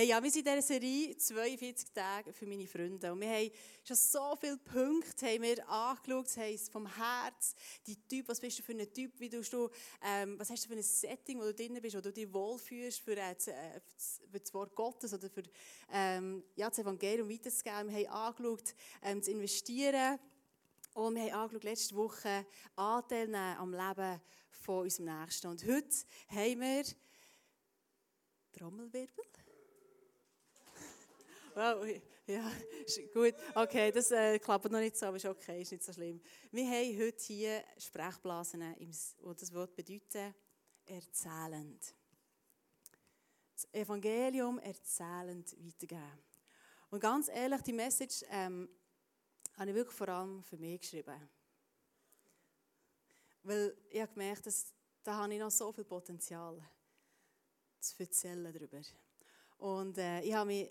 Hey, ja, wir sind in dieser Serie 42 Tage für meine Freunde. Und wir haben schon so viele Punkte haben wir angeschaut. Das heisst, vom Herz, die Typ, was bist du für ein Typ, wie du, ähm, was hast du für ein Setting, wo du drin bist, wo du dich wohlfühlst für, äh, äh für das Wort Gottes oder für ähm, ja, das Evangelium weiterzugeben. Wir haben angeschaut, ähm, zu investieren. Und wir haben angeschaut, letzte Woche Anteil nehmen am Leben von unserem Nächsten. Und heute haben wir Trommelwirbel. Wow, ja, gut. Okay, das äh, klappt noch nicht so, aber ist okay, ist nicht so schlimm. Wir haben heute hier Sprechblasen, die das Wort bedeutet, erzählend. Das Evangelium erzählend weitergeben. Und ganz ehrlich, die Message ähm, habe ich wirklich vor allem für mich geschrieben. Weil ich habe gemerkt, dass da habe ich noch so viel Potenzial zu erzählen darüber. Und äh, ich habe mich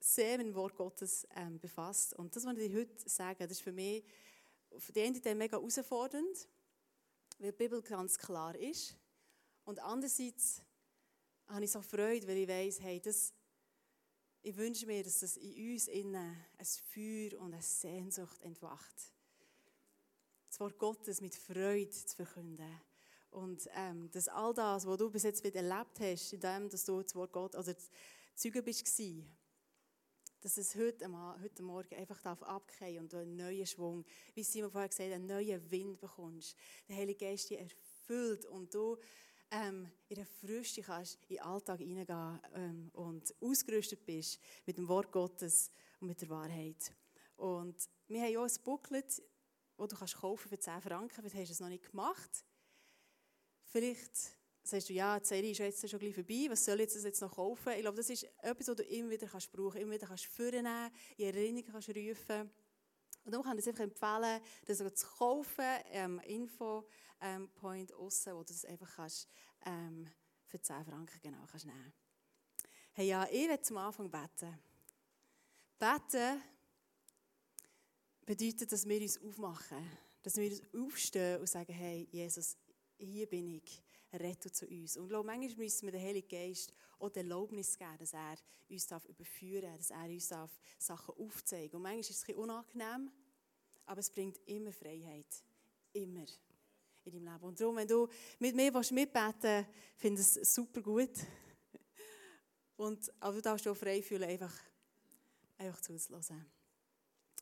sehr mit dem Wort Gottes ähm, befasst. Und das, was ich heute sage, das ist für mich auf der einen Seite mega herausfordernd, weil die Bibel ganz klar ist. Und andererseits habe ich so Freude, weil ich weiß, hey, das, ich wünsche mir, dass das in uns innen ein Feuer und eine Sehnsucht entwacht. Das Wort Gottes mit Freude zu verkünden. Und ähm, dass all das, was du bis jetzt erlebt hast, in dem, dass du das Wort Gottes, also Zeuge bist, dass es heute, heute Morgen einfach abgehen und du einen neuen Schwung, wie Simon vorher gesagt hat, einen neuen Wind bekommst. Der Heilige Geist dich erfüllt und du ähm, in der Früchte kannst in den Alltag hineingehen ähm, und ausgerüstet bist mit dem Wort Gottes und mit der Wahrheit. Und wir haben auch ein Booklet, das du kannst kaufen für 10 Franken, hast du es noch nicht gemacht. Vielleicht sagst du, ja, die Serie ist jetzt schon gleich vorbei, was soll ich jetzt, jetzt noch kaufen? Ich glaube, das ist etwas, was du immer wieder kannst brauchen immer wieder kannst vornehmen, in Erinnerung kannst rufen. Und darum kann ich es einfach empfehlen, das zu kaufen, ähm, Info-Point ähm, aussen, wo du das einfach kannst, ähm, für 10 Franken genau kannst nehmen Hey, ja, ich werde zum Anfang beten. Beten bedeutet, dass wir uns aufmachen, dass wir uns aufstehen und sagen, hey, Jesus, hier bin ich rette zu uns. Und glaube, manchmal müssen wir den Heiligen Geist auch die Erlaubnis geben, dass er uns darf überführen darf, dass er uns darf Sachen aufzeigen Und manchmal ist es ein bisschen unangenehm, aber es bringt immer Freiheit. Immer in deinem Leben. Und darum, wenn du mit mir mitbeten willst, finde ich es super gut. Und, aber du darfst auch frei fühlen, einfach, einfach zuzulassen.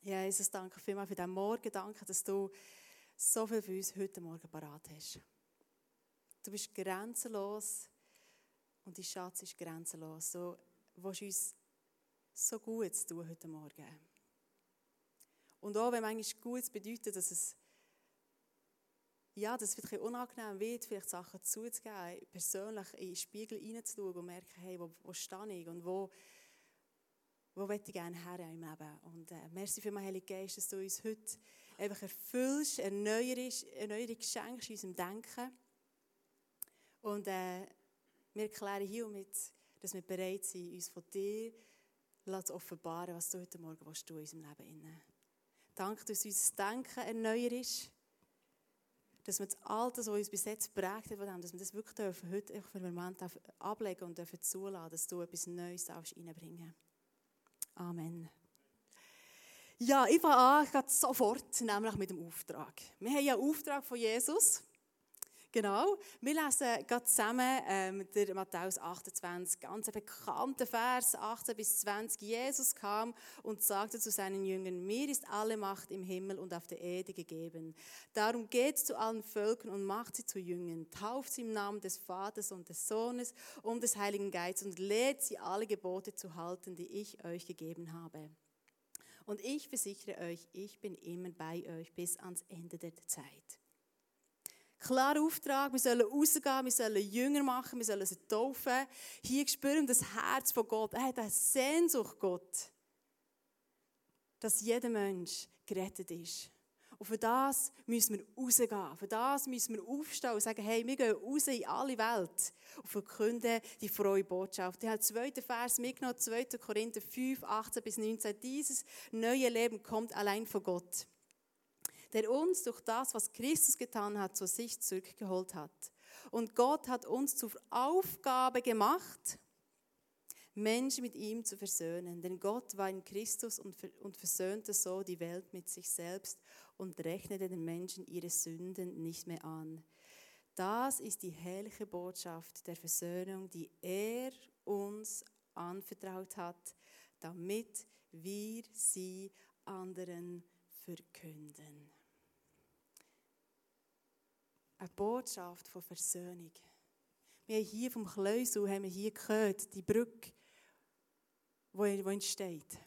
Ja, Jesus, danke vielmals für diesen Morgen. Danke, dass du so viel für uns heute Morgen parat hast. Du bist grenzenlos und dein Schatz ist grenzenlos. Du willst uns so gut tun heute Morgen. Und auch wenn manchmal gut bedeutet, dass es ja, dass es vielleicht unangenehm wird, vielleicht Sachen zuzugeben, persönlich in den Spiegel hineinzuschauen und merken, hey, wo, wo stehe ich und wo, wo möchte ich gerne her im Leben. Und äh, merci für mein Heiliger Geist, dass du uns heute einfach erfüllst, Erneuerung, Erneuerung schenkst in unserem Denken. Und äh, wir erklären hiermit, dass wir bereit sind, uns von dir zu offenbaren, was du heute Morgen willst, in unserem Leben inne. Danke, dass unser Denken erneuert ist. Dass wir das Alte, was uns bis jetzt prägt hat, dass wir das wirklich dürfen, heute für einen Moment ablegen und dürfen zulassen, dass du etwas Neues reinbringen Amen. Ja, ich fange an, sofort, nämlich mit dem Auftrag. Wir haben ja einen Auftrag von Jesus. Genau. Wir lesen gerade zusammen ähm, der Matthäus 28, ganz bekannter Vers, 18 bis 20. Jesus kam und sagte zu seinen Jüngern, mir ist alle Macht im Himmel und auf der Erde gegeben. Darum geht zu allen Völkern und macht sie zu Jüngern, tauft sie im Namen des Vaters und des Sohnes und des Heiligen Geistes und lehrt sie alle Gebote zu halten, die ich euch gegeben habe. Und ich versichere euch, ich bin immer bei euch bis ans Ende der Zeit. Klarer Auftrag, wir sollen rausgehen, wir sollen Jünger machen, wir sollen sie taufen. Hier spüren das Herz von Gott. Er hat eine Sehnsucht, Gott, dass jeder Mensch gerettet ist. Und für das müssen wir rausgehen. Für das müssen wir aufstehen und sagen, hey, wir gehen raus in alle Welt und verkünden die frohe Botschaft. Ich habe den zweiten Vers mitgenommen, 2. Korinther 5, 18 bis 19. Dieses neue Leben kommt allein von Gott der uns durch das, was Christus getan hat, zu sich zurückgeholt hat. Und Gott hat uns zur Aufgabe gemacht, Menschen mit ihm zu versöhnen. Denn Gott war in Christus und, und versöhnte so die Welt mit sich selbst und rechnete den Menschen ihre Sünden nicht mehr an. Das ist die herrliche Botschaft der Versöhnung, die er uns anvertraut hat, damit wir sie anderen verkünden. Eine Botschaft von Versöhnung. Wir haben hier vom Kleusel haben wir hier gehört, die Brücke, wo entsteht.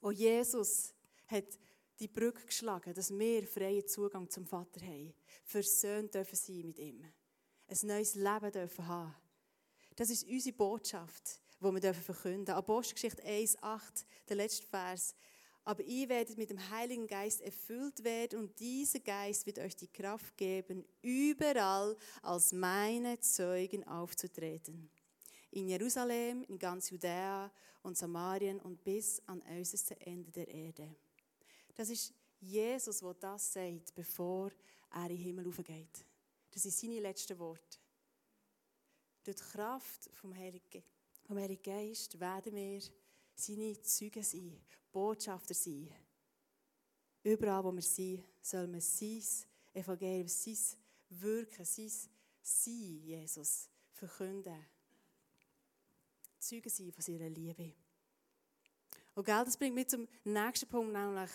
Wo Jesus hat die Brücke geschlagen, dass wir freien Zugang zum Vater haben. Versöhnt dürfen sein mit ihm. Ein neues Leben dürfen haben. Das ist unsere Botschaft, die wir verkünden dürfen. Apostelgeschichte 1,8, der letzte Vers. Aber ihr werdet mit dem Heiligen Geist erfüllt werden und dieser Geist wird euch die Kraft geben, überall als meine Zeugen aufzutreten in Jerusalem, in ganz Judäa und Samarien und bis an äußerste Ende der Erde. Das ist Jesus, der das sagt, bevor er in den Himmel aufgeht. Das sind seine letzten Worte. Durch die Kraft vom Heiligen, vom Heiligen Geist werden wir seine Zeugen sein, Botschafter sein. Überall, wo wir sind, soll man sein Evangelium, sein Wirken, sein Sein, Jesus, verkünden. Zeugen sein von seiner Liebe. Und gell, das bringt mich zum nächsten Punkt, nämlich,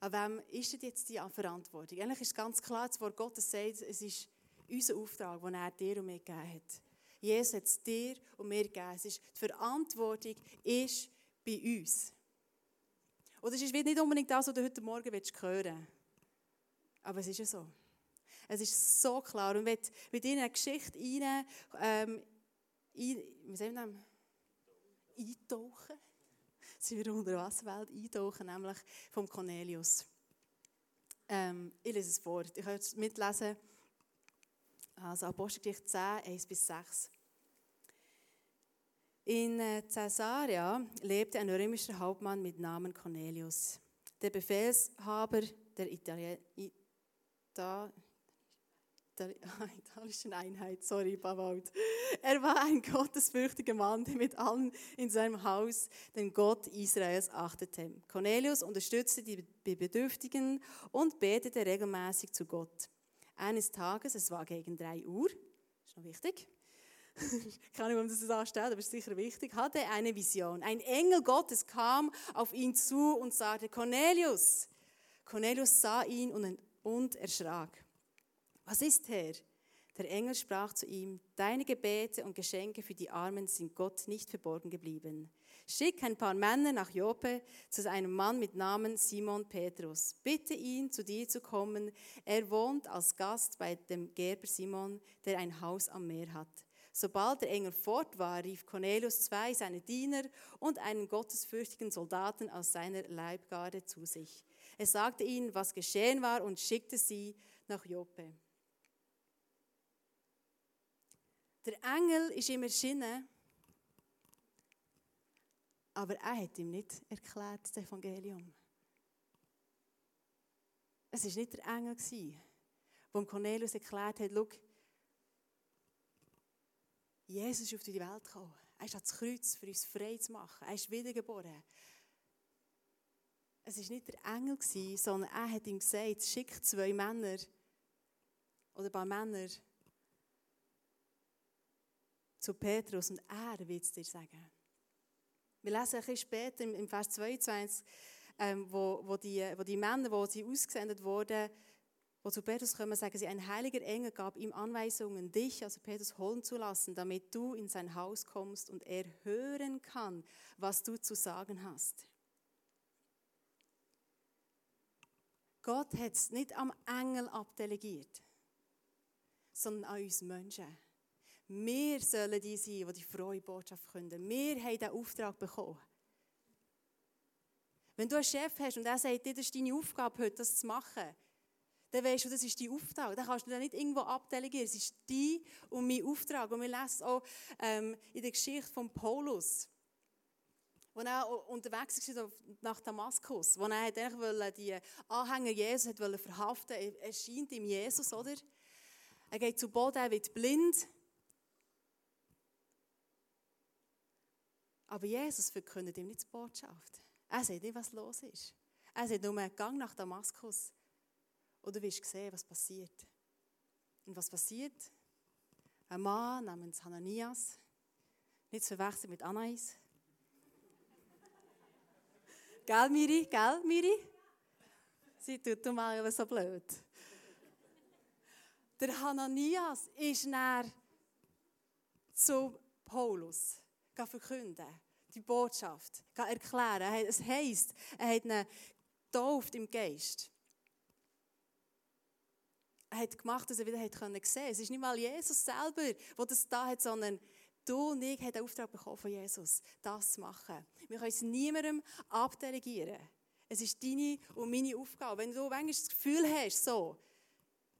an wem ist jetzt die Verantwortung? Eigentlich ist ganz klar, das Wort Gottes sagt, es ist unser Auftrag, den er dir und mir gegeben hat. Jesus hat es dir und mir gegeben. Es ist, die Verantwortung ist bei uns. Und das ist nicht unbedingt das, was du heute Morgen hören willst. Aber es ist ja so. Es ist so klar. Und wenn du in eine Geschichte rein, ähm, ein, wie sagen wir eintauchen. Sie wir unter der Wasserwelt eintauchen, nämlich vom Cornelius. Ähm, ich lese es vor. Ich kann es mitlesen. Also Apostelgeschichte 10, 1 bis 6. In äh, Caesarea lebte ein römischer Hauptmann mit Namen Cornelius. Der Befehlshaber der Italien, Ita, italischen Einheit, sorry, Bavald. Er war ein gottesfürchtiger Mann, der mit allen in seinem Haus den Gott Israels achtete. Cornelius unterstützte die Bedürftigen und betete regelmäßig zu Gott. Eines Tages, es war gegen drei Uhr, ist noch wichtig, ich kann nicht, warum das so anstellt, aber ist sicher wichtig, hatte eine Vision. Ein Engel Gottes kam auf ihn zu und sagte, Cornelius. Cornelius sah ihn und, und erschrak. Was ist, Herr? Der Engel sprach zu ihm, deine Gebete und Geschenke für die Armen sind Gott nicht verborgen geblieben. Schick ein paar Männer nach Joppe zu einem Mann mit Namen Simon Petrus. Bitte ihn, zu dir zu kommen. Er wohnt als Gast bei dem Gerber Simon, der ein Haus am Meer hat. Sobald der Engel fort war, rief Cornelius zwei seiner Diener und einen gottesfürchtigen Soldaten aus seiner Leibgarde zu sich. Er sagte ihnen, was geschehen war und schickte sie nach Joppe. Der Engel ist ihm erschienen, aber er hat ihm nicht erklärt, das Evangelium. Es war nicht der Engel, der Cornelius erklärt hat, Jesus ist auf die Welt gekommen. Er ist ans Kreuz, für uns frei zu machen. Er ist wiedergeboren. Es war nicht der Engel, sondern er hat ihm gesagt, schick zwei Männer oder ein paar Männer zu Petrus und er wird es dir sagen. Wir lesen ein bisschen später im Vers 22, ähm, wo, wo, die, wo die Männer, wo sie ausgesendet wurden, wo zu Petrus kommen, sagen sie, ein heiliger Engel gab ihm Anweisungen, dich, also Petrus, holen zu lassen, damit du in sein Haus kommst und er hören kann, was du zu sagen hast. Gott hat es nicht am Engel abdelegiert, sondern an uns Menschen. Wir sollen die sein, die die frohe Botschaft können. Wir haben diesen Auftrag bekommen. Wenn du einen Chef hast und er sagt, das ist deine Aufgabe heute, das zu machen, dann weißt du, das ist dein Auftrag. Dann kannst du das nicht irgendwo abdelegieren. Es ist dein und mein Auftrag. Und wir lesen auch ähm, in der Geschichte von Paulus, wo er unterwegs war nach Damaskus, wo er eigentlich die Anhänger Jesus verhaften wollte. Er erscheint ihm Jesus, oder? Er geht zu Boden, er wird blind. Aber Jesus verkündet ihm nicht die Botschaft. Er sagt nicht, was los ist. Er sagt nur, Gang nach Damaskus. Und du wirst sehen, was passiert. Und was passiert? Ein Mann namens Hananias, nicht zu verwechseln mit Anais. gell, Miri? Gell, Miri? Sie tut mal so blöd. Der Hananias ist näher zu Paulus verkünden, die Botschaft, erklären. Es heisst, er hat ihn getauft im Geist. Hat gemacht, dass er wieder sehen konnte. Es ist nicht mal Jesus selber, der das da hat, sondern du und ich haben den Auftrag bekommen von Jesus, das zu machen. Wir können es niemandem abdelegieren. Es ist deine und meine Aufgabe. Wenn du manchmal das Gefühl hast, so,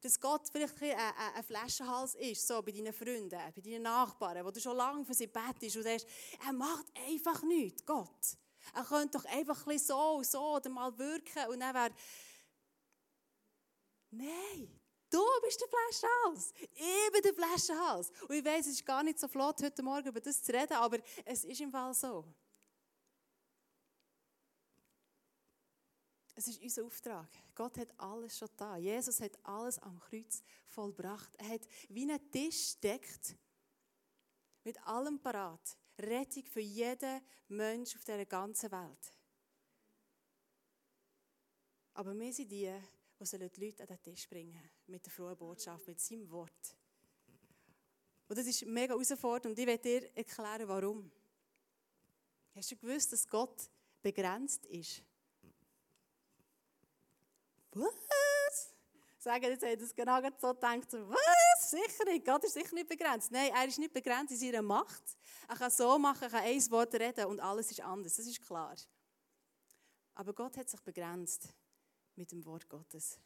dass Gott vielleicht ein, ein, ein Flaschenhals ist, so bei deinen Freunden, bei deinen Nachbarn, wo du schon lange für sie betest und denkst, er macht einfach nichts, Gott. Er könnte doch einfach ein so so oder mal wirken und dann wäre... Nein, du bist der Flaschenhals. Ich bin der Flaschenhals. Und ich weiß, es ist gar nicht so flott, heute Morgen über das zu reden, aber es ist im Fall so. Es ist unser Auftrag. Gott hat alles schon da. Jesus hat alles am Kreuz vollbracht. Er hat wie einen Tisch deckt, mit allem parat. Rettung für jeden Mensch auf dieser ganzen Welt. Aber wir sind die, die die Leute an den Tisch bringen mit der frohen Botschaft, mit seinem Wort. Und das ist mega herausfordernd und ich werde dir erklären, warum. Hast du gewusst, dass Gott begrenzt ist? was? Sagen jetzt, hat es genau so gedacht, was? Sicher nicht, Gott ist sicher nicht begrenzt. Nein, er ist nicht begrenzt in seiner Macht. Er kann so machen, er kann ein Wort reden und alles ist anders, das ist klar. Aber Gott hat sich begrenzt mit dem Wort Gottes.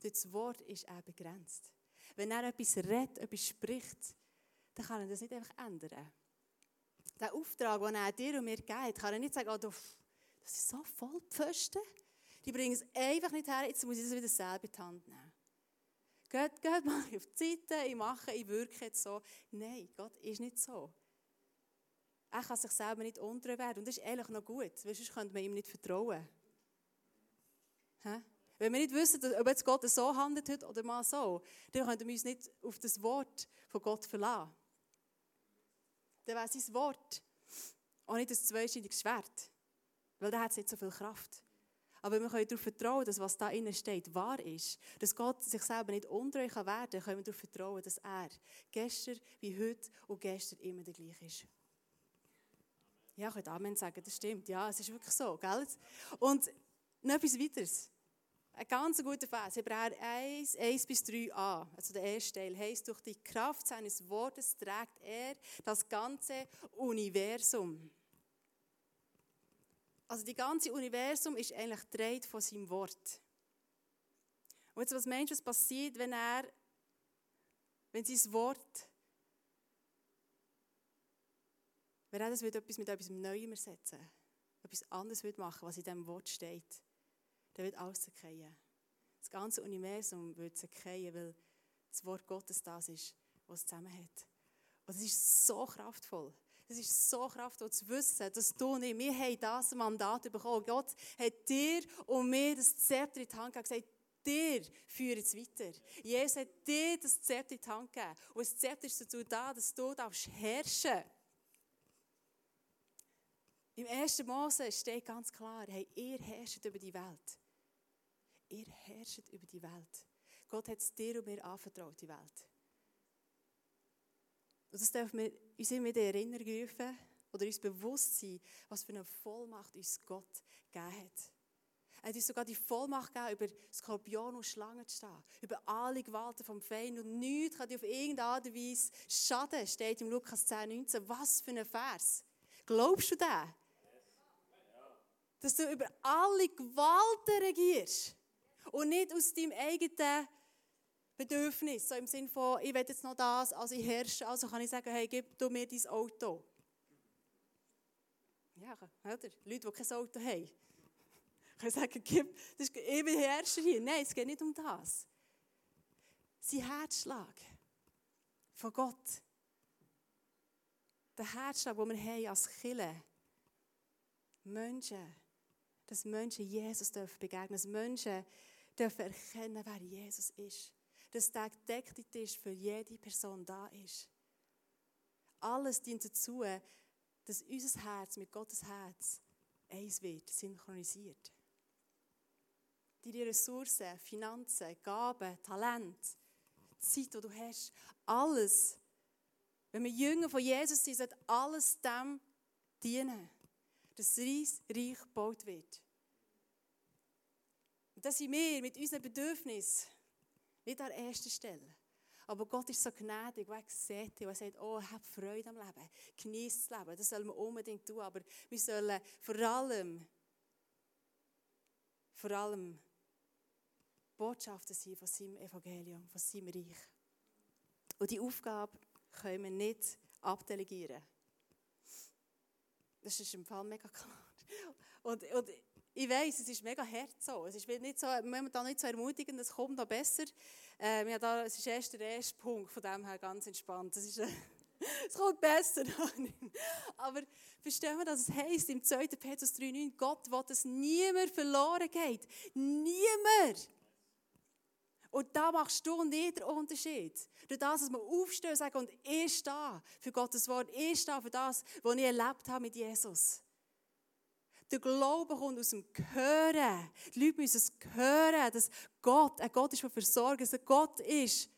Das Wort ist auch begrenzt. Wenn er etwas redet, etwas spricht, dann kann er das nicht einfach ändern. Der Auftrag, den er dir und mir gibt, kann er nicht sagen, oh, das ist so voll Pfosten. Die bringen es einfach nicht her, jetzt muss ich es wieder selber in die Hand nehmen. Geht, geht mal auf die Seite, ich mache, ich wirke jetzt so. Nein, Gott ist nicht so. Er kann sich selber nicht untreu werden. Und das ist eigentlich noch gut, weil sonst könnte man ihm nicht vertrauen. Wenn wir nicht wissen, ob jetzt Gott so handelt oder mal so, dann könnten wir uns nicht auf das Wort von Gott verlassen. Dann wäre sein Wort auch nicht ein zweischneidiges Schwert, weil da hat es nicht so viel Kraft. Aber wir können darauf vertrauen, dass was da innen steht, wahr ist. Dass Gott sich selber nicht untreu kann werden kann, können wir darauf vertrauen, dass er gestern wie heute und gestern immer der gleiche ist. Ja, ich könnte Amen sagen, das stimmt. Ja, es ist wirklich so, gell? Und noch etwas weiteres. Ein ganz guter Vers, Hebräer 1, 1 bis 3a, also der erste Teil, heißt, durch die Kraft seines Wortes trägt er das ganze Universum. Also die ganze Universum ist eigentlich gedreht von seinem Wort. Und jetzt, was meinst du, was passiert, wenn er, wenn sein Wort, wenn er das etwas mit etwas Neuem ersetzen etwas anderes würde machen, was in diesem Wort steht, dann wird alles zerkehren. Das ganze Universum wird zerkehren, weil das Wort Gottes das ist, was es zusammenhält. Und es ist so kraftvoll. Es ist so kraftvoll zu wissen, dass du nicht, wir haben das Mandat bekommen. Gott hat dir und mir das Zepter in die Hand gegeben gesagt, dir führt es weiter. Jesus hat dir das Zepter in die Hand gegeben. Und das Zepter ist dazu da, dass du darfst herrschen Im 1. Mose steht ganz klar, hey, ihr herrscht über die Welt. Ihr herrscht über die Welt. Gott hat es dir und mir anvertraut, die Welt. Und das dürfen wir uns immer wieder erinnern rufen oder uns bewusst sein, was für eine Vollmacht uns Gott gegeben hat. Er hat uns sogar die Vollmacht gegeben, über Skorpion und Schlangen zu stehen. Über alle Gewalten vom Feind. Und nichts kann dir auf irgendeine Art und Weise schaden, steht im Lukas 10, 19. Was für ein Vers. Glaubst du das? Dass du über alle Gewalten regierst. Und nicht aus deinem eigenen Bedürfnis. So im Sinne von, ich will jetzt noch das, also ich herrsche, also kann ich sagen, hey, gib du mir dein Auto. Ja, oder? Leute, die kein Auto haben, können sagen, gib, das ist, ich bin Herrscher hier. Nein, es geht nicht um das. Sein Herzschlag von Gott, der Herzschlag, den wir haben als Kille. Menschen, dass Menschen Jesus dürfen begegnen, dass Menschen dürfen erkennen, wer Jesus ist. Dass der gedeckt ist für jede Person da ist. Alles dient dazu, dass unser Herz mit Gottes Herz eins wird, synchronisiert. Deine Ressourcen, Finanzen, Gaben, Talent, Zeit, die du hast, alles, wenn wir Jünger von Jesus sind, sollte alles dem dienen, dass das Reich gebaut wird. Und das sind wir mit unseren Bedürfnissen nicht an erster Stelle. Aber Gott ist so gnädig, weil er sieht er sagt, oh, hab Freude am Leben, genieß das Leben. Das sollen wir unbedingt tun, aber wir sollen vor allem, vor allem Botschafter sein von seinem Evangelium, von seinem Reich. Und die Aufgabe können wir nicht abdelegieren. Das ist im Fall mega klar. Und, und ich weiß, es ist mega hart so. Es ist nicht so, momentan nicht so ermutigend, es kommt noch besser. Ähm, ja, da, es ist erst der erste Punkt, von dem her ganz entspannt. Es, ist, äh, es kommt besser. Aber verstehen wir, dass es heisst im 2. Petrus 3,9, Gott will, dass niemand verloren geht. Niemand! Und da machst du und ich den Unterschied. Durch das, dass wir aufstehen und sagen, und ich stehe für Gottes Wort, ich stehe für das, was ich erlebt habe mit Jesus. Der Glaube kommt aus dem Hören. Die Leute müssen es hören, dass Gott ein Gott ist, der versorgt, dass er Gott ist,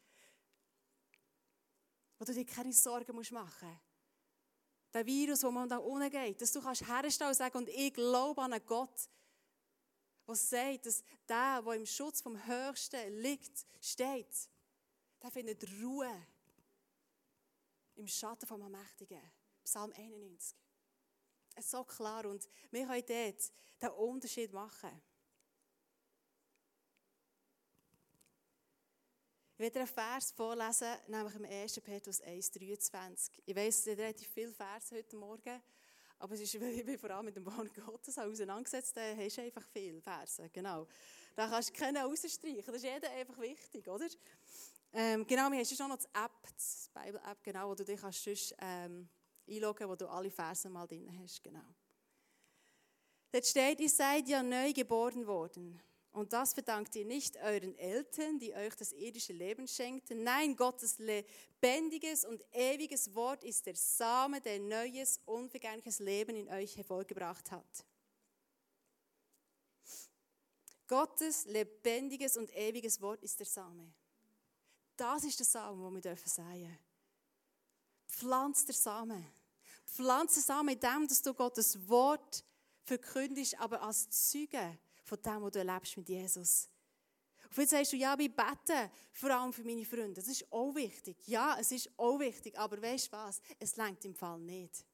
wo du dir keine Sorgen machen musst. Der Virus, der man da unten geht, dass du kannst herstellen und sagen, und ich glaube an einen Gott, der sagt, dass der, der im Schutz vom Höchsten liegt, steht, der findet Ruhe im Schatten vom Allmächtigen. Psalm 91 so klar und wir können dort den Unterschied machen. Ich werde einen Vers vorlesen, nämlich im 1. Petrus 1,23. Ich weiss, es sind relativ viele Verse heute Morgen, aber es ist, ich vor allem mit dem Wort Gottes auseinandergesetzt habe, hast du einfach viele Verse, genau. Da kannst du keinen rausstreichen, das ist jeder einfach wichtig, oder? Ähm, genau, wir haben schon noch das App, das Bible-App, genau, wo du dich kannst sonst, ähm, einloggen, wo du alle Versen mal drin hast. Genau. Dort steht, ihr seid ja neu geboren worden. Und das verdankt ihr nicht euren Eltern, die euch das irdische Leben schenkten. Nein, Gottes lebendiges und ewiges Wort ist der Same, der neues, unvergängliches Leben in euch hervorgebracht hat. Gottes lebendiges und ewiges Wort ist der Same. Das ist der Same, den wir dürfen sagen. Pflanz der Samen. Pflanze Samen in dem, dass du Gottes Wort verkündest, aber als Zeuge von dem, was du erlebst mit Jesus. Und jetzt sagst du, ja, ich bete vor allem für meine Freunde. Das ist auch wichtig. Ja, es ist auch wichtig, aber weißt du was? Es lenkt im Fall nicht.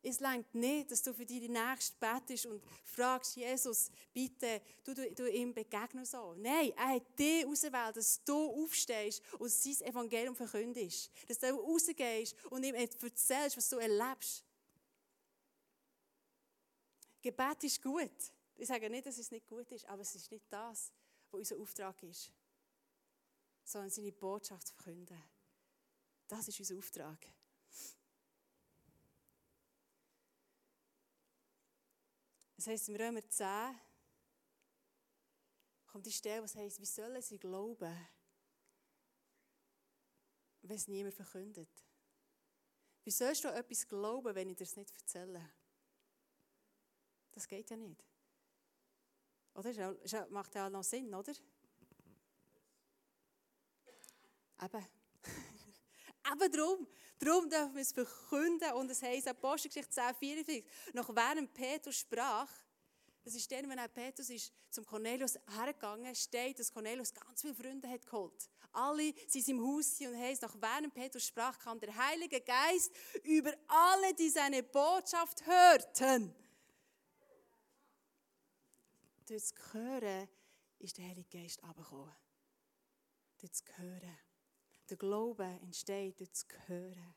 Es längt nicht, dass du für deine Nächsten betest und fragst, Jesus, bitte, du, du, du ihm begegnen so. Nein, er hat dich ausgewählt, dass du aufstehst und sein Evangelium verkündest. Dass du rausgehst und ihm erzählst, was du erlebst. Gebet ist gut. Ich sage nicht, dass es nicht gut ist, aber es ist nicht das, was unser Auftrag ist. Sondern seine Botschaft zu verkünden. Das ist unser Auftrag. Das heisst, im Römer 10 kommt die Stelle, was heisst, wie sollen sie glauben, wenn es niemand verkündet? Wie sollst du etwas glauben, wenn ich dir es nicht erzähle? Das geht ja nicht. Oder? Das macht ja auch noch Sinn, oder? Eben. Eben darum. Darum dürfen wir es verkünden. Und es heisst, Apostelgeschichte 10, 44, noch während Petrus sprach, das ist dann, wenn er Petrus ist zum Cornelius hergegangen, steht, dass Cornelius ganz viele Freunde hat geholt. Alle sind im Haus und heisst, noch während Petrus sprach, kam der Heilige Geist über alle, die seine Botschaft hörten. Durch das Hören ist der Heilige Geist abgekommen. Durch das Hören. Der Glaube entsteht durch das Hören.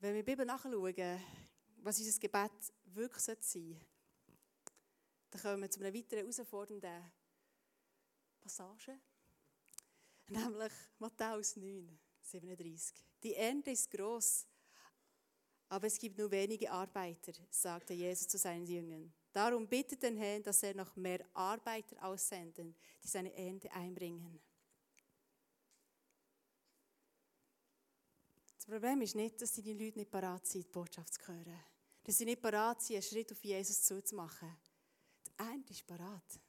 Wenn wir die Bibel nachschauen, was unser Gebet wirklich sein sollte, dann kommen wir zu einem weiteren herausfordernden Passage, nämlich Matthäus 9, 37. Die Ernte ist groß, aber es gibt nur wenige Arbeiter, sagte Jesus zu seinen Jüngern. Darum bittet den Herrn, dass er noch mehr Arbeiter aussenden, die seine Ernte einbringen. Das Problem ist nicht, dass die Leute nicht parat sind, die Botschaft zu hören. Dass sie nicht parat sind, einen Schritt auf Jesus zuzumachen. Die Ernte ist parat.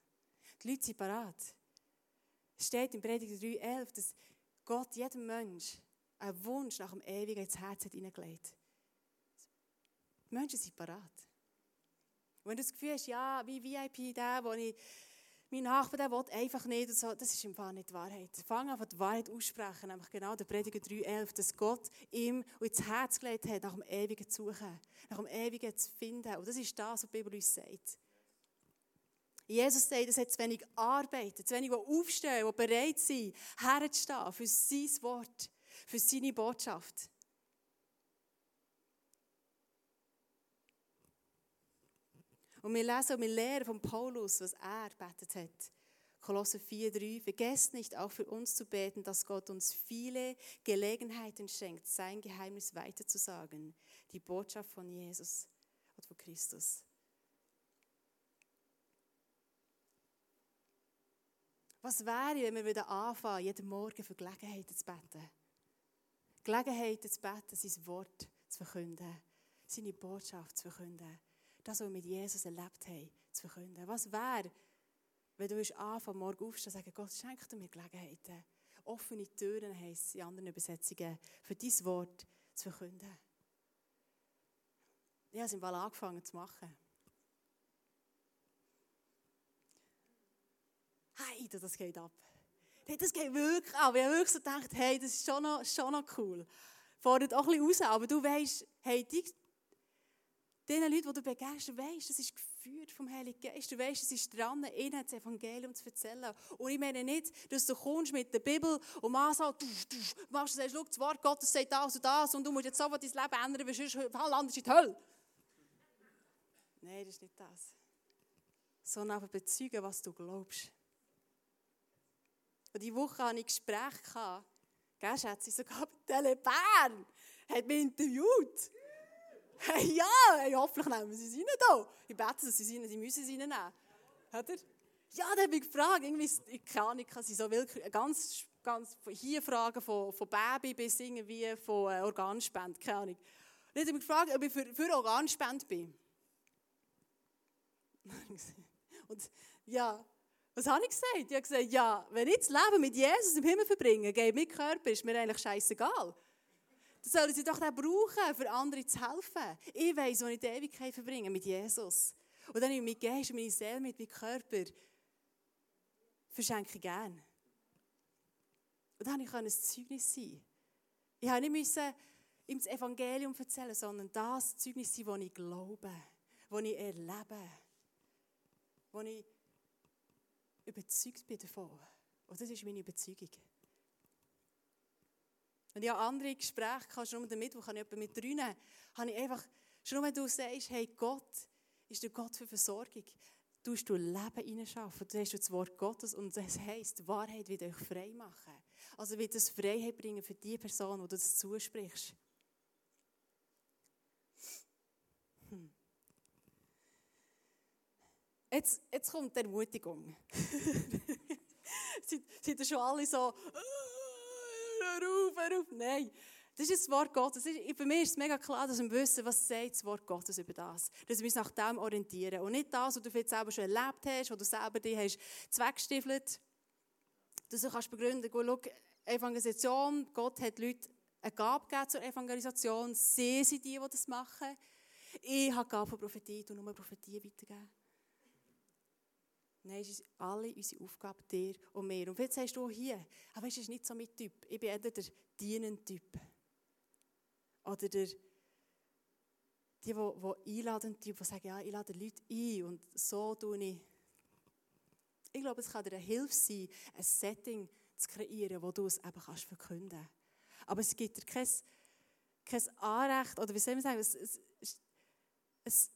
Die Leute sind parat. Es steht in Prediger 3,11, dass Gott jedem Mensch einen Wunsch nach dem Ewigen ins Herz hat hineingelegt. Die Menschen sind. Und wenn du das Gefühl hast, ja, wie VIP, der, wo ich mein Nachbar der will einfach nicht und so. Das ist im Fall nicht die Wahrheit. Fang an, die Wahrheit aussprechen, nämlich genau der Prediger 3,11, dass Gott ihm ins Herz gelegt hat, nach dem Ewigen zu suchen, nach dem Ewigen zu finden. Und das ist das, was die Bibel uns sagt. Jesus sagt, es hat zu wenig Arbeit, zu wenig, die aufstehen, die bereit sind, herzustehen für sein Wort, für seine Botschaft. Und wir lesen und wir lernen von Paulus, was er betet hat. Kolosse 4,3. Vergesst nicht, auch für uns zu beten, dass Gott uns viele Gelegenheiten schenkt, sein Geheimnis weiterzusagen. Die Botschaft von Jesus und von Christus. Was wäre, wenn wir wieder anfangen, jeden Morgen für Gelegenheiten zu beten? Gelegenheiten zu beten, sein Wort zu verkünden, seine Botschaft zu verkünden das, was wir mit Jesus erlebt haben, zu verkünden. Was wäre, wenn du anfangen, morgen aufstehen und sagen, Gott, schenk mir Gelegenheiten. Offene Türen heisst in anderen Übersetzungen, für dein Wort zu verkünden. Ich habe es im Fall angefangen zu machen. Hey, das geht ab. Hey, das geht wirklich ab. Ich habe wirklich so gedacht, hey, das ist schon noch, schon noch cool. Fordert auch ein bisschen raus, aber du weißt, hey, die, den Leuten, die du begeistert, weißt, das ist geführt vom Heiligen Geist. Du weißt, es ist dran, ihnen das Evangelium zu erzählen. Und ich meine nicht, dass du kommst mit der Bibel und machst, du, du, machst sagst, schau, das Wort Gottes sagt das und das und du musst jetzt sofort dein Leben ändern, weil sonst landest du in die Hölle. Nein, das ist nicht das. Sondern einfach bezeugen, was du glaubst. Und diese Woche hatte ich Gespräche. Gell, Schätze? Sogar bei Telebern hat mich interviewt. Hey, ja, hey, hoffentlich nehmen sie sie nicht da. Ich bete, dass sie nicht, sie müssen sie nicht nehmen. Hat er? Ja, da habe ich gefragt. Irgendwie, ich keine Ahnung, sie so wirklich ganz, ganz hier Fragen von, von Baby bis irgendwie von äh, Organspende, keine Ahnung. Dann habe ich gefragt, ob ich für, für Organspende bin. Und ja, was habe ich gesagt? Ich habe gesagt, ja, wenn ich das Leben mit Jesus im Himmel verbringe, geht mein Körper, ist mir eigentlich scheißegal. Sollen sie doch auch brauchen, für andere zu helfen. Ich weiß, wo ich die Ewigkeit verbringe, mit Jesus. Und dann nehme ich meinen Geist, meine Seele mit, meinem Körper. Verschenke ich gerne. Und dann konnte ich ein Zeugnis sein. Ich musste nicht ihm das Evangelium erzählen, sondern das Zeugnis sein, das ich glaube, das ich erlebe, das ich überzeugt bin davon. Und das ist meine Überzeugung. Und ich habe andere Gespräche gehabt, schon am Mittwoch, habe ich mit drinnen, habe ich einfach, schon wenn du sagst, hey, Gott ist der Gott für Versorgung, tust du Leben hineinschaffen, du hast das Wort Gottes und das heisst, die Wahrheit wird euch frei machen. Also wird es Freiheit bringen für die Person, wo du das zusprichst. Hm. Jetzt, jetzt kommt die Ermutigung. Seid ihr schon alle so, hör auf, hör auf. Nein, das ist das Wort Gottes. Für mich ist es mega klar, dass wir wissen, was sagt das Wort Gottes über das. Dass wir uns nach dem orientieren. Und nicht das, was du vielleicht selber schon erlebt hast, wo du selber dich hast zweckgestiefelt. Dass du kannst begründen, schau, Evangelisation, Gott hat Leute eine Gabe zur Evangelisation. Sie sind die, die das machen. Ich habe Gabe von Prophetie, und nur Prophetie weitergeben. Nein, es ist alle unsere Aufgabe, dir und mir. Und jetzt sagst du hier, aber es ist nicht so mein Typ. Ich bin eher der dienende Typ. Oder der, die, die, die einladen Typ, die sagen, ja, ich lade Leute ein und so tue ich. Ich glaube, es kann dir eine Hilfe sein, ein Setting zu kreieren, wo du es eben kannst verkünden kannst. Aber es gibt dir kein, kein Anrecht, oder wie soll man sagen, es, es, es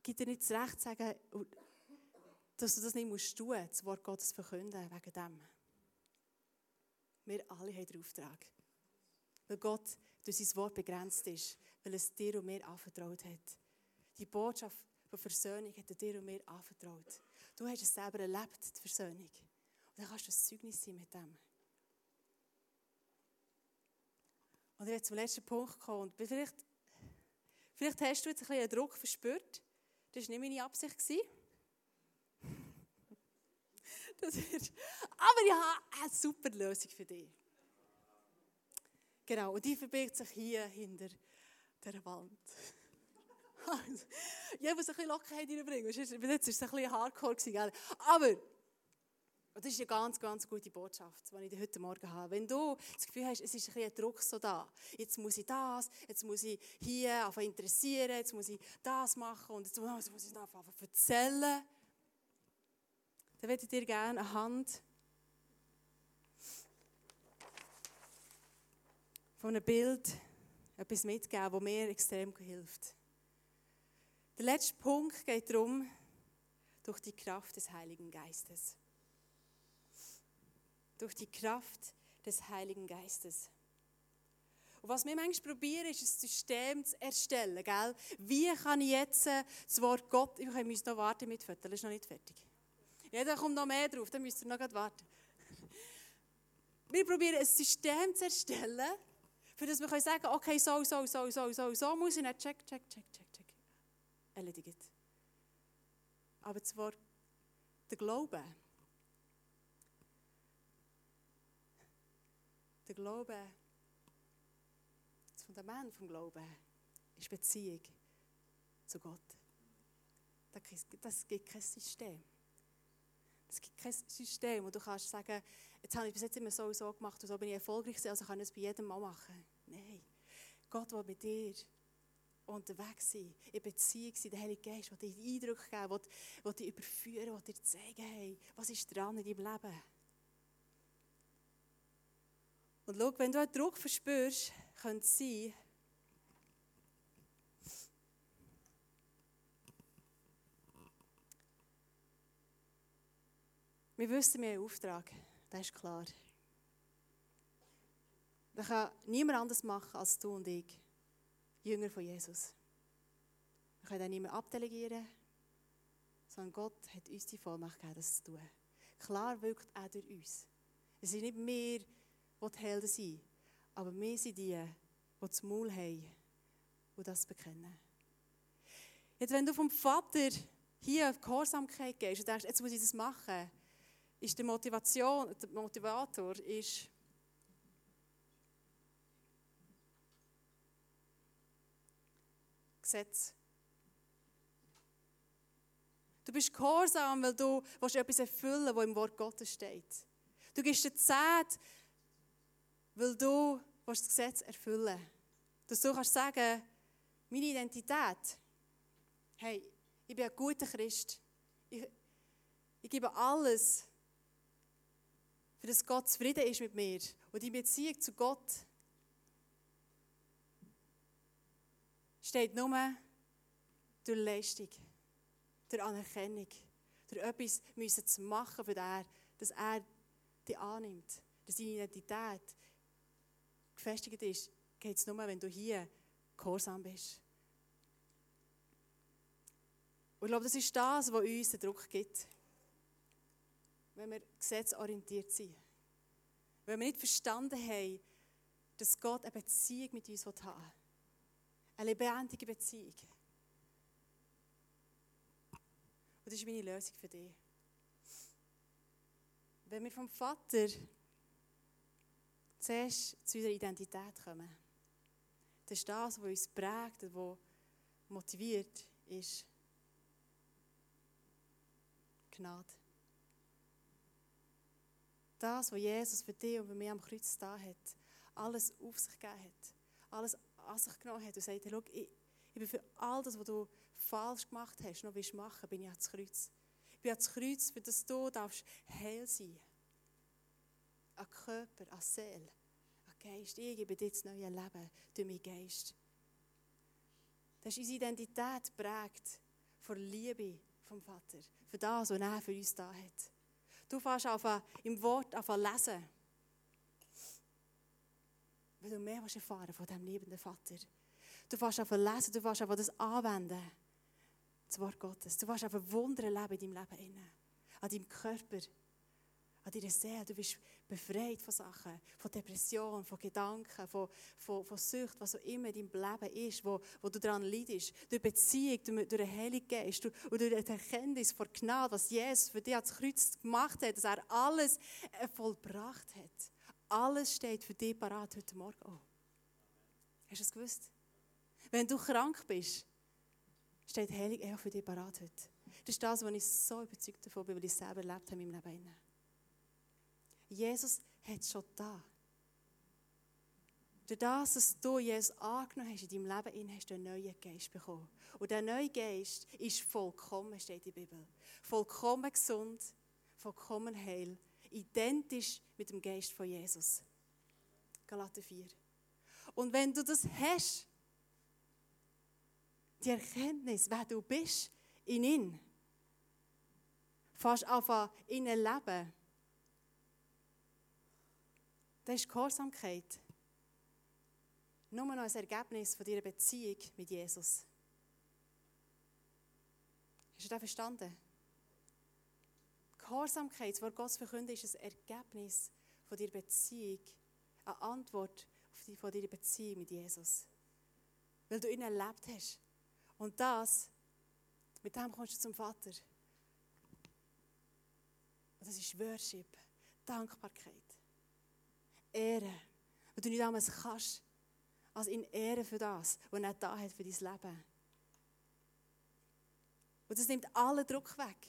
gibt dir nicht das Recht zu sagen, dass du das nicht musst tun musst, das Wort Gottes verkünden, wegen dem. Wir alle haben den Auftrag. Weil Gott durch sein Wort begrenzt ist, weil es dir und mir anvertraut hat. Die Botschaft von Versöhnung hat er dir und mir anvertraut. Du hast es selber erlebt, die Versöhnung. Und dann kannst du ein Zeugnis sein mit dem. Und ich werde zum letzten Punkt kommen. Und vielleicht, vielleicht hast du jetzt ein bisschen Druck verspürt. Das war nicht meine Absicht. Das wird, aber ich habe eine super Lösung für dich. Genau, und die verbirgt sich hier hinter der Wand. ich muss ein bisschen Lockerheit reinbringen. Jetzt war es ein bisschen hardcore. Gell? Aber das ist eine ganz, ganz gute Botschaft, die ich heute Morgen habe. Wenn du das Gefühl hast, es ist ein bisschen Druck so da, jetzt muss ich das, jetzt muss ich hier anfangen interessieren, jetzt muss ich das machen und jetzt muss ich anfangen erzählen, dann würde ich dir gerne eine Hand von einem Bild etwas mitgeben, das mir extrem hilft. Der letzte Punkt geht darum, durch die Kraft des Heiligen Geistes. Durch die Kraft des Heiligen Geistes. Und was wir manchmal probieren, ist ein System zu erstellen. Gell? Wie kann ich jetzt äh, das Wort Gott, ich muss noch warten mit das ist noch nicht fertig. Da kommt noch mehr drauf, dann müsst ihr noch warten. Wir probieren ein System zu erstellen, für das wir sagen können, okay, so, so, so, so, so, so muss ich nicht, check, check, check, check, check. Erledigt. Aber Wort, der Glaube, der Glaube, das Fundament vom Glauben ist Beziehung zu Gott. Das gibt kein System. Es gibt kein System, wo du kannst sagen, jetzt habe ich bis jetzt immer so und so gemacht und so bin ich erfolgreich also kann ich es bei jedem Mal machen. Nein. Gott will mit dir unterwegs sein, in Beziehung sein, der Heilige Geist, der dir Eindruck geben, der dich überführen, der dir zeigen, hey, was ist dran in deinem Leben. Und schau, wenn du einen Druck verspürst, könnte es sein, Wir wissen, wir haben einen Auftrag. Das ist klar. Das kann niemand anders machen als du und ich, Jünger von Jesus. Wir können auch niemand abdelegieren, sondern Gott hat uns die Vollmacht gegeben, das zu tun. Klar wirkt er durch uns. Es sind nicht wir, die die Helden sind, aber wir sind die, die das Maul haben und das bekennen. Jetzt, wenn du vom Vater hier auf Gehorsamkeit gehst und denkst, jetzt muss ich das machen, ist die Motivation, der Motivator ist, Gesetz. Du bist gehorsam, weil du etwas erfüllen willst, was im Wort Gottes steht. Du gibst dir Zeit, weil du das Gesetz erfüllen willst. Dass du kannst sagen, meine Identität, hey, ich bin ein guter Christ. Ich, ich gebe alles, für das Gott zufrieden ist mit mir. Und die Beziehung zu Gott steht nur durch Leistung, durch Anerkennung, durch etwas müssen zu machen, für den, dass er dich annimmt, dass deine Identität gefestigt ist, geht es nur, wenn du hier gehorsam bist. Und ich glaube, das ist das, was uns den Druck gibt wenn wir gesetzorientiert sind. Wenn wir nicht verstanden haben, dass Gott eine Beziehung mit uns haben will. Eine lebendige Beziehung. Und das ist meine Lösung für dich. Wenn wir vom Vater zuerst zu unserer Identität kommen, das ist das, was uns prägt und motiviert, ist Gnade. Das, was Jesus für dich und für mich am Kreuz da hat, alles auf sich gegeben hat, alles an sich genommen hat und sagt, hey, schau, ich, ich bin für all das, was du falsch gemacht hast, noch willst machen, bin ich ans Kreuz. Ich bin ans Kreuz, für das du darfst heil sein. An Körper, an Seele, an Geist. Ich gebe dir das neue Leben durch meinen Geist. Das ist unsere Identität prägt von Liebe, vom Vater. Für das, was er für uns da hat. Du fährst auf im Wort auf lesen. Weil du mehr erfahren von diesem liebenden Vater. Du fährst auf lesen, du fährst auf das anwenden. Das Wort Gottes. Du fährst auf Wunder erleben in deinem Leben. An deinem Körper an deiner Seele. Du bist befreit von Sachen, von Depressionen, von Gedanken, von, von, von Sucht, was auch immer in deinem Leben ist, wo, wo du daran leidest. Durch Beziehung, durch, durch den Heiligen Geist und durch die Erkenntnis von Gnade, was Jesus für dich ans Kreuz gemacht hat, dass er alles vollbracht hat. Alles steht für dich parat heute Morgen. Oh. Hast du es gewusst? Wenn du krank bist, steht Heilig auch für dich parat heute. Das ist das, was ich so überzeugt davon bin, weil ich es selber erlebt habe in meinem Leben. Jesus hat es schon da. Durch das, dass du Jesus angenommen hast in deinem Leben, hast du einen neuen Geist bekommen. Und der neue Geist ist vollkommen, steht in der Bibel. Vollkommen gesund, vollkommen heil, identisch mit dem Geist von Jesus. Galater 4. Und wenn du das hast, die Erkenntnis, wer du bist in ihm, fast einfach in ein Leben, das ist Gehorsamkeit. Nur noch ein Ergebnis von deiner Beziehung mit Jesus. Hast du das verstanden? Gehorsamkeit, das Wort Gottes verkünden, ist ein Ergebnis von deiner Beziehung, eine Antwort von deiner Beziehung mit Jesus. Weil du ihn erlebt hast. Und das, mit dem kommst du zum Vater. Und das ist Worship, Dankbarkeit. Ehre. Und du nicht damals kannst, als in Ehre für das, was er da hat für dein Leben. Und das nimmt allen Druck weg.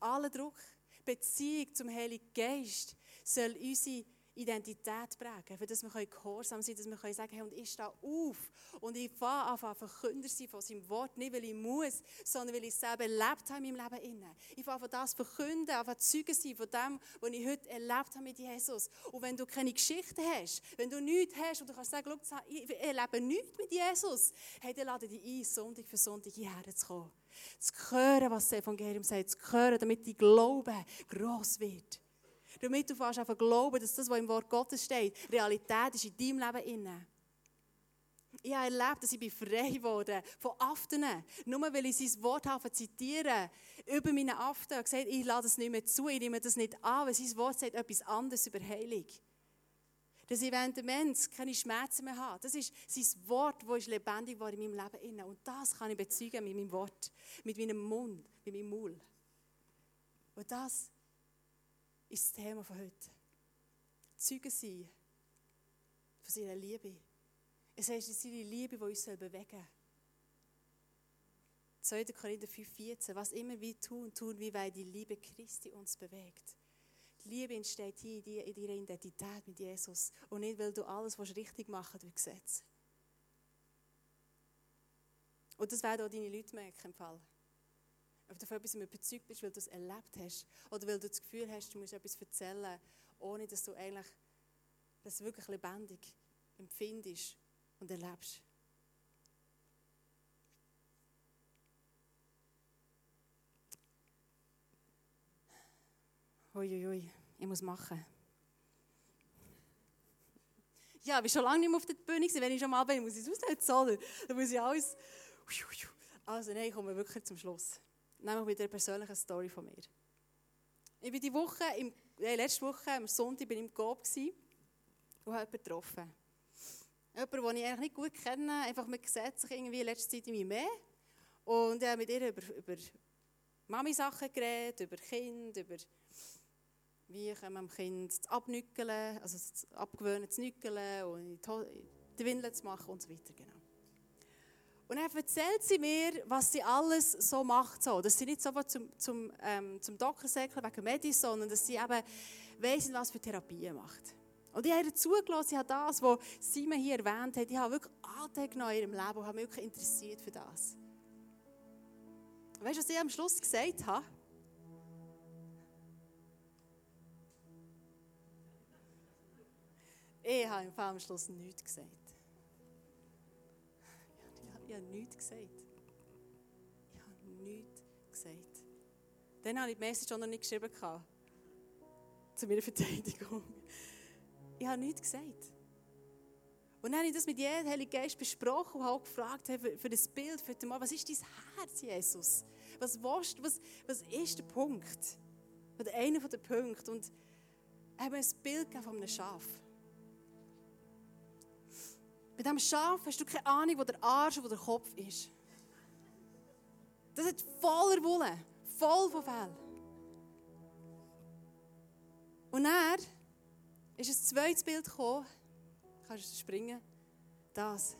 Allen Druck. Beziehung zum Heiligen Geist soll unsere Identität prägen, für dass wir gehorsam sein können, dass wir sagen hey, und ich stehe auf und ich fange an, Verkünder sein von seinem Wort, nicht weil ich muss, sondern weil ich es selber erlebt habe in meinem Leben. Innen. Ich fange an, das verkünden, an Zeugen sein von dem, was ich heute erlebt habe mit Jesus. Und wenn du keine Geschichte hast, wenn du nichts hast und du kannst sagen, ich erlebe nichts mit Jesus, hey, dann lade dich ein, Sonntag für Sonntag hierher zu kommen. Zu hören, was das Evangelium sagt, zu hören, damit dein Glaube gross wird damit du fast einfach glauben, dass das, was im Wort Gottes steht, Realität ist in deinem Leben inne. Ich habe erlebt, dass ich frei wurde von Aften. Nur weil ich sein Wort habe zitieren über meine Aften und gesagt, ich lade es nicht mehr zu, ich nehme das nicht an, weil sein Wort sagt etwas anderes über Heilung. Dass ich während der Mensch keine Schmerzen mehr habe. Das ist sein Wort, das lebendig war in meinem Leben. Und das kann ich bezeugen mit meinem Wort, mit meinem Mund, mit meinem Mund. Und das ist das Thema von heute. Zeugen sein von seiner Liebe. Es ist seine Liebe, die uns bewegen soll. 2. Korinther 5,14. Was immer wir tun, tun wir, weil die Liebe Christi uns bewegt. Die Liebe entsteht hier in, dir, in deiner Identität mit Jesus und nicht, weil du alles richtig machen durch Gesetz. Und das werden auch deine Leute merken im Fall von etwas überzeugt bist, weil du es erlebt hast oder weil du das Gefühl hast, du musst etwas erzählen, ohne dass du eigentlich das wirklich lebendig empfindest und erlebst. Uiuiui, ich muss machen. Ja, ich bin schon lange nicht mehr auf der Bühne. Wenn ich schon mal bin, muss ich es aussetzen, oder? Dann muss ich alles... Also nein, ich komme wirklich zum Schluss nämlich mit einer persönlichen Story von mir. Ich bin die Woche, im, äh, letzte Woche, am Sonntag, bin ich im Coop und habe jemanden getroffen. Jemanden, den ich eigentlich nicht gut kenne, einfach sieht sich irgendwie in letzter Zeit irgendwie mehr. Und ich habe mit ihr über, über Mami-Sachen geredet, über Kind, über wie kann man dem Kind abnückeln, also abgewöhnen zu nückeln und die Windeln zu machen und so weiter. Genau. Und dann erzählt sie mir, was sie alles so macht. So. Dass sie nicht sofort zum, zum, ähm, zum Doktor säckeln wegen Medis, sondern dass sie eben weiss, was für Therapien macht. Und ich habe ihr zugelassen, ich habe das, was Simon hier erwähnt hat, ich habe wirklich Anteil genommen in ihrem Leben und habe mich wirklich interessiert für das. Weißt du, was ich am Schluss gesagt habe? Ich habe am Schluss nichts gesagt. Ich habe nichts gesagt. Ich habe nichts gesagt. Dann habe ich die Message auch noch nicht geschrieben. Zu meiner Verteidigung. Ich habe nichts gesagt. Und dann habe ich das mit jedem Heiligen Geist besprochen und habe auch gefragt für, für das Bild, für mal, was ist dein Herz, Jesus? Was willst was, was ist der Punkt? Oder einer der Punkte. Und er hat mir ein Bild von einem Schaf. Bei diesem Schaf hast du keine Ahnung, wo der Arsch und wo der Kopf ist. Das hat voller Wolle, voll von Fell. Und er ist ein zweites Bild gekommen. Kannst du springen? Das.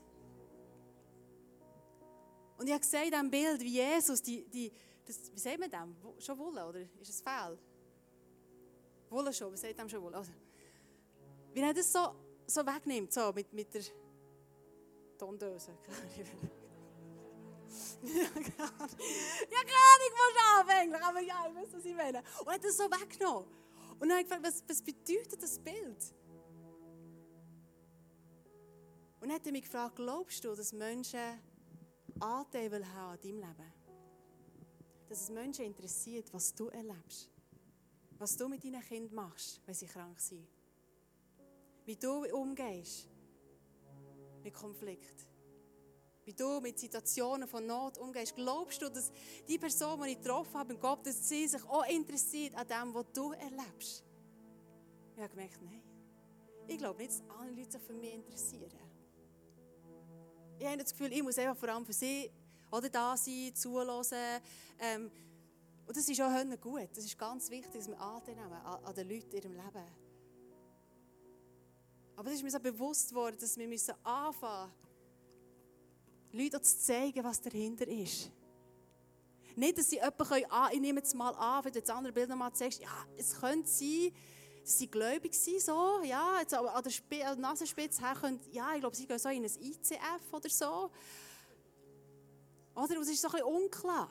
Und ich habe gesehen in diesem Bild, wie Jesus, die, die, das, wie sagt man dem? Schon Wolle, oder ist es Fell? Wolle schon, wie sagt man schon Wolle? Also, wie er das so, so wegnimmt, so mit, mit der Tondöse. ja, keine Ahnung, wo Schaf eigentlich, aber ja, ich weiß, was ich meine. Und hat das so weggenommen. Und dann habe ich gefragt, was, was bedeutet das Bild? Und dann hat er mich gefragt, glaubst du, dass Menschen Anteil haben an deinem Leben? Dass es Menschen interessiert, was du erlebst? Was du mit deinen Kindern machst, wenn sie krank sind? Wie du umgehst mit Konflikt? Wie du mit Situationen von Not umgehst? Glaubst du, dass die Person, die ich getroffen habe, Gott, dass sie sich auch interessiert an dem, was du erlebst? Ich habe gemerkt, nein. Ich glaube nicht, dass alle Leute sich für mich interessieren. Ich habe das Gefühl, ich muss einfach vor allem für sie oder da sein, zuhören. Ähm, und das ist auch gut. Das ist ganz wichtig, dass wir Anteil nehmen an, an den Leuten in ihrem Leben. Aber es ist mir so bewusst worden, dass wir müssen anfangen müssen, Leuten zu zeigen, was dahinter ist. Nicht, dass sie jemanden können, ah, ich nehme jetzt mal an, wenn du das andere Bild nochmal zeigst, ja, es könnte sein, dass sie gläubig sind, so, ja, jetzt an der, Sp der Nasenspitze her können, ja, ich glaube, sie gehen so in ein ICF oder so. Oder? Es ist so ein bisschen unklar.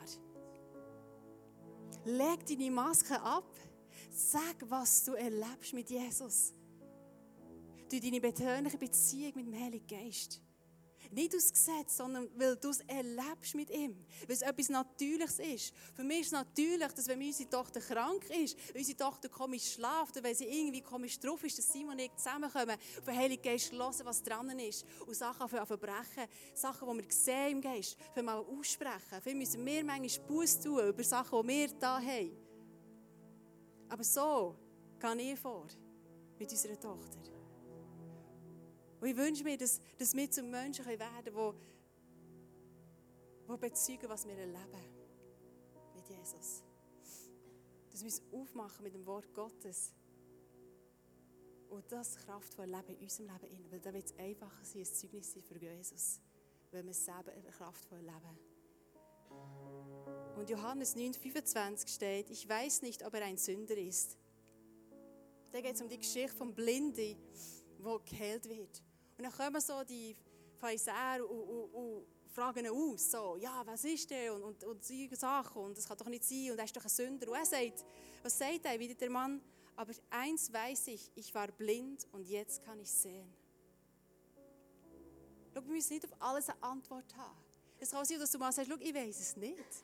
Leg deine Maske ab. Sag, was du erlebst mit Jesus. Du deine persönliche Beziehung mit dem Heiligen Geist. Nicht aus Gesetz, sondern weil du es erlebst mit ihm. Weil es etwas Natürliches ist. Für mich ist es natürlich, dass wenn unsere Tochter krank ist, unsere Tochter komisch schlaft oder wenn sie irgendwie komisch drauf ist, dass Simon und ich zusammenkommen, auf den Heiligen Geist hören, was dran ist und Sachen verbrechen, Sachen, die wir sehen im Geist, für mal aussprechen. Für müssen wir manchmal Buß tun über Sachen, die wir da haben. Aber so gehe ich vor mit unserer Tochter. Und ich wünsche mir, dass, dass wir zu Menschen werden können, die, bezeugen, was wir erleben mit Jesus. Dass wir uns aufmachen mit dem Wort Gottes. Und das kraftvoll Leben in unserem Leben in. Weil da wird es einfacher sein, ein Zeugnis sein für Jesus. Wenn wir es selber kraftvoll leben. Und Johannes 9,25 steht, ich weiß nicht, ob er ein Sünder ist. Da geht es um die Geschichte vom Blinden, wo geheilt wird. Und dann kommen so die Pharisäer und, und, und fragen ihn aus, so, ja, was ist der? Und, und, und solche Sachen, und das kann doch nicht sein, und er ist doch ein Sünder. Und er sagt, was sagt er, wie der Mann? Aber eins weiß ich, ich war blind und jetzt kann ich sehen. Schau, wir müssen nicht auf alles eine Antwort haben. Es kann sein, dass du mal sagst, schau, ich weiß es nicht.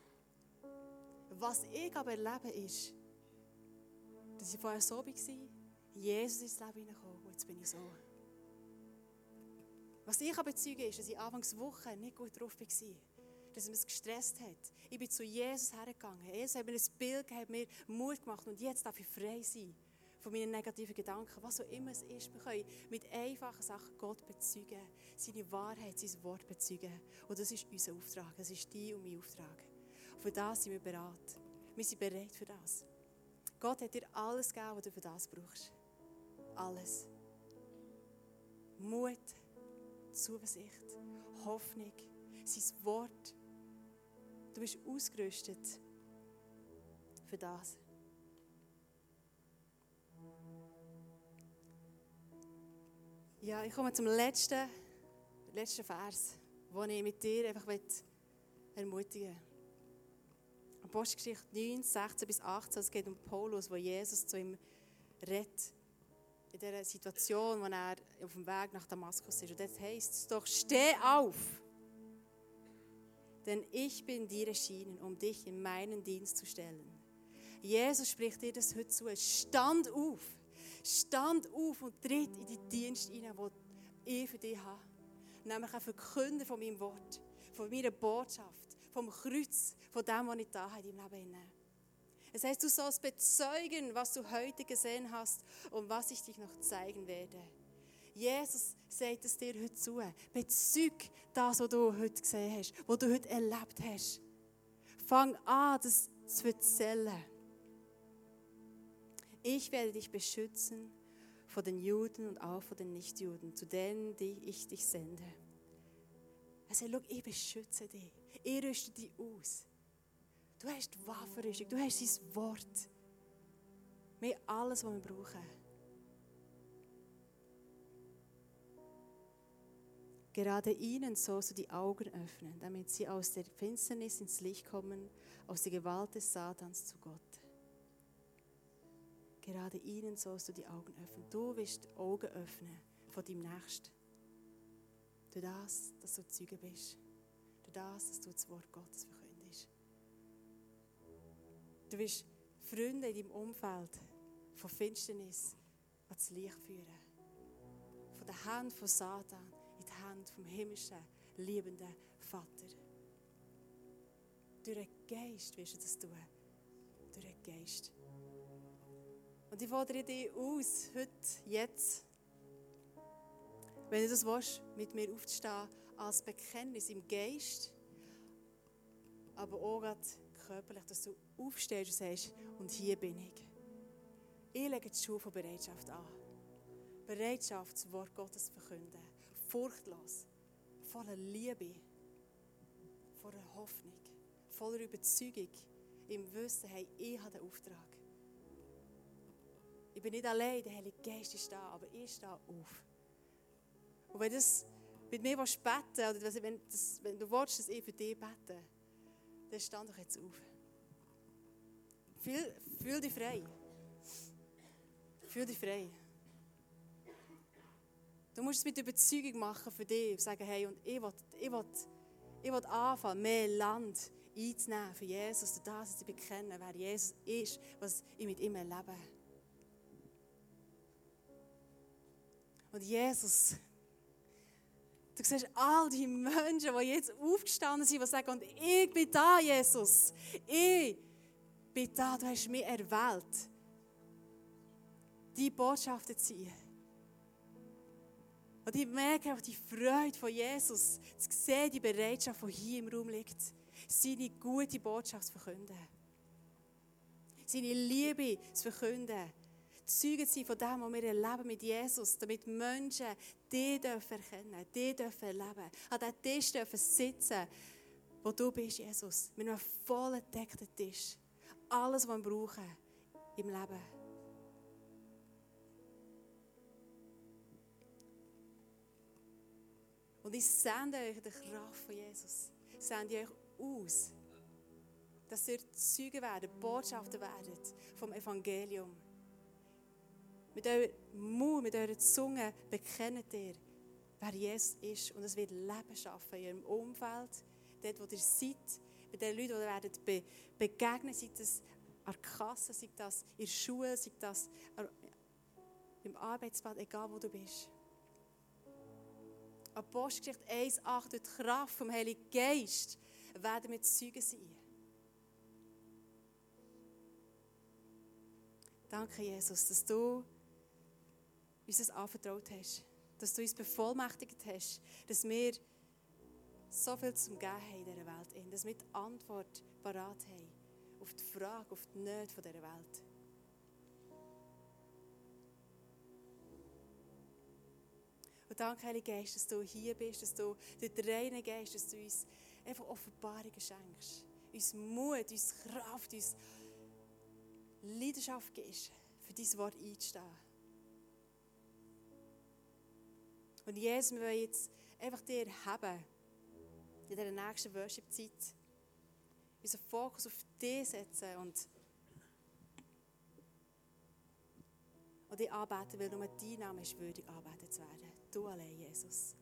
Was ich aber erlebe ist, dass ich vorher so war, Jesus ins Leben hineingekommen und jetzt bin ich so. Was ich aber bezeugen ist, dass ich anfangs Woche nicht gut drauf war. Dass es mich gestresst hat. Ich bin zu Jesus hergegangen. Jesus hat mir ein Bild gegeben, hat mir Mut gemacht und jetzt darf ich frei sein von meinen negativen Gedanken. Was auch immer es ist, wir können mit einfachen Sachen Gott bezeugen, seine Wahrheit, sein Wort bezeugen. Und das ist unser Auftrag. Das ist dein und mein Auftrag. Und für das sind wir bereit. Wir sind bereit für das. Gott hat dir alles gegeben, was du für das brauchst. Alles. Mut. Zuversicht, Hoffnung, sein Wort. Du bist ausgerüstet für das. Ja, ich komme zum letzten, letzten Vers, den ich mit dir einfach ermutigen will. Apostelgeschichte 9, 16 bis 18, es geht um Paulus, wo Jesus zu ihm redet in dieser Situation, wo er auf dem Weg nach Damaskus ist. Und dort heisst es doch, steh auf. denn ich bin dir erschienen, um dich in meinen Dienst zu stellen. Jesus spricht dir das heute zu. Stand auf. Stand auf und tritt in die Dienst hinein, den ich für dich habe. Nämlich ein Verkünder von meinem Wort, von meiner Botschaft, vom Kreuz, von dem, was ich da habe in deinem Leben. Es heißt, du sollst bezeugen, was du heute gesehen hast und was ich dich noch zeigen werde. Jesus sagt es dir heute zu. Bezeug das, was du heute gesehen hast, was du heute erlebt hast. Fang an, das zu erzählen. Ich werde dich beschützen vor den Juden und auch vor den Nichtjuden, zu denen die ich dich sende. Er sagt, ich beschütze dich. Ich rüste dich aus. Du hast die Waffenrüstung, du hast sein Wort. Wir haben alles, was wir brauchen. Gerade ihnen sollst du die Augen öffnen, damit sie aus der Finsternis ins Licht kommen, aus der Gewalt des Satans zu Gott. Gerade ihnen sollst du die Augen öffnen. Du wirst die Augen öffnen von deinem Nächsten. Durch das, dass du Zeuge bist. Durch das, dass du das Wort Gottes verkündest. Du wirst Freunde in deinem Umfeld von Finsternis ans Licht führen. Von der Hand von Satan in die Hand vom himmlischen, liebenden Vater. Durch den Geist wirst du das tun. Durch den Geist. Und ich fordere dich aus, heute, jetzt, wenn du das willst, mit mir aufzustehen, als Bekenntnis im Geist, aber auch körperlich, dass du aufstehst und sagst, und hier bin ich. Ich lege die Schuhe von Bereitschaft an. Bereitschaft, das Wort Gottes zu verkünden. Furchtlos, voller Liebe, voller Hoffnung, voller Überzeugung, im Wissen, hey, ich habe den Auftrag. Ich bin nicht allein, der Heilige Geist ist da, aber ich stehe auf. Und wenn das mit mir beten oder wenn, das, wenn du willst, dass ich für dich bete, dann stand doch jetzt auf. Fühl, fühl dich frei. Fühl dich frei. Du musst es mit Überzeugung machen für dich sagen, hey, und ich will, ich will, ich will anfangen, mehr Land einzunehmen für Jesus, durch das zu bekennen, wer Jesus ist, was ich mit ihm erlebe. Und Jesus, du siehst all die Menschen, die jetzt aufgestanden sind, die sagen, und ich bin da, Jesus. Ich bin da, du hast mich erwählt, die Botschaften zu. Und ich merke auch die Freude von Jesus, zu sehen, die Bereitschaft, die hier im Raum liegt, seine gute Botschaft zu verkünden. Seine Liebe zu verkünden Zeugen sein von dem, was wir erleben mit Jesus, damit Menschen dich dürfen erkennen, dich dürfen erleben, an diesem Tisch dürfen sitzen, wo du bist, Jesus, mit einem voll gedeckten Tisch. Alles, was wir brauchen im Leben. Und ich sende euch die Kraft von Jesus. Sende euch aus, dass ihr Zeugen werden, Botschafter werden vom Evangelium. Mit eurem Mund, mit eurer Zunge bekennt ihr, wer Jesus ist. Und es wird Leben schaffen in eurem Umfeld, dort, wo ihr seid, mit den Leuten, die ihr werdet be begegnen, sei das an der Kasse, sei das in der Schule, sei das im Arbeitsplatz, egal wo du bist. Apostelgeschichte 1,8 durch die Kraft vom Heiligen Geist werden wir Zeugen sein. Danke, Jesus, dass du uns das anvertraut hast. Dass du uns bevollmächtigt hast, dass wir so viel zum Geben haben in dieser Welt. Dass wir die Antwort parat haben auf die Frage, auf die Nöte dieser Welt. Und danke, Heilige Geist, dass du hier bist, dass du den reinen Geist, dass du uns einfach Offenbarungen schenkst. Uns Mut, uns Kraft, uns Leidenschaft gibst, für dein Wort einzustehen. Und Jesus, wir wollen jetzt einfach dir haben, in dieser nächsten Worship-Zeit, unseren Fokus auf dich setzen und, und dich anbeten, weil nur dein Name ist würdig, anbetet zu werden. Du allein, Jesus.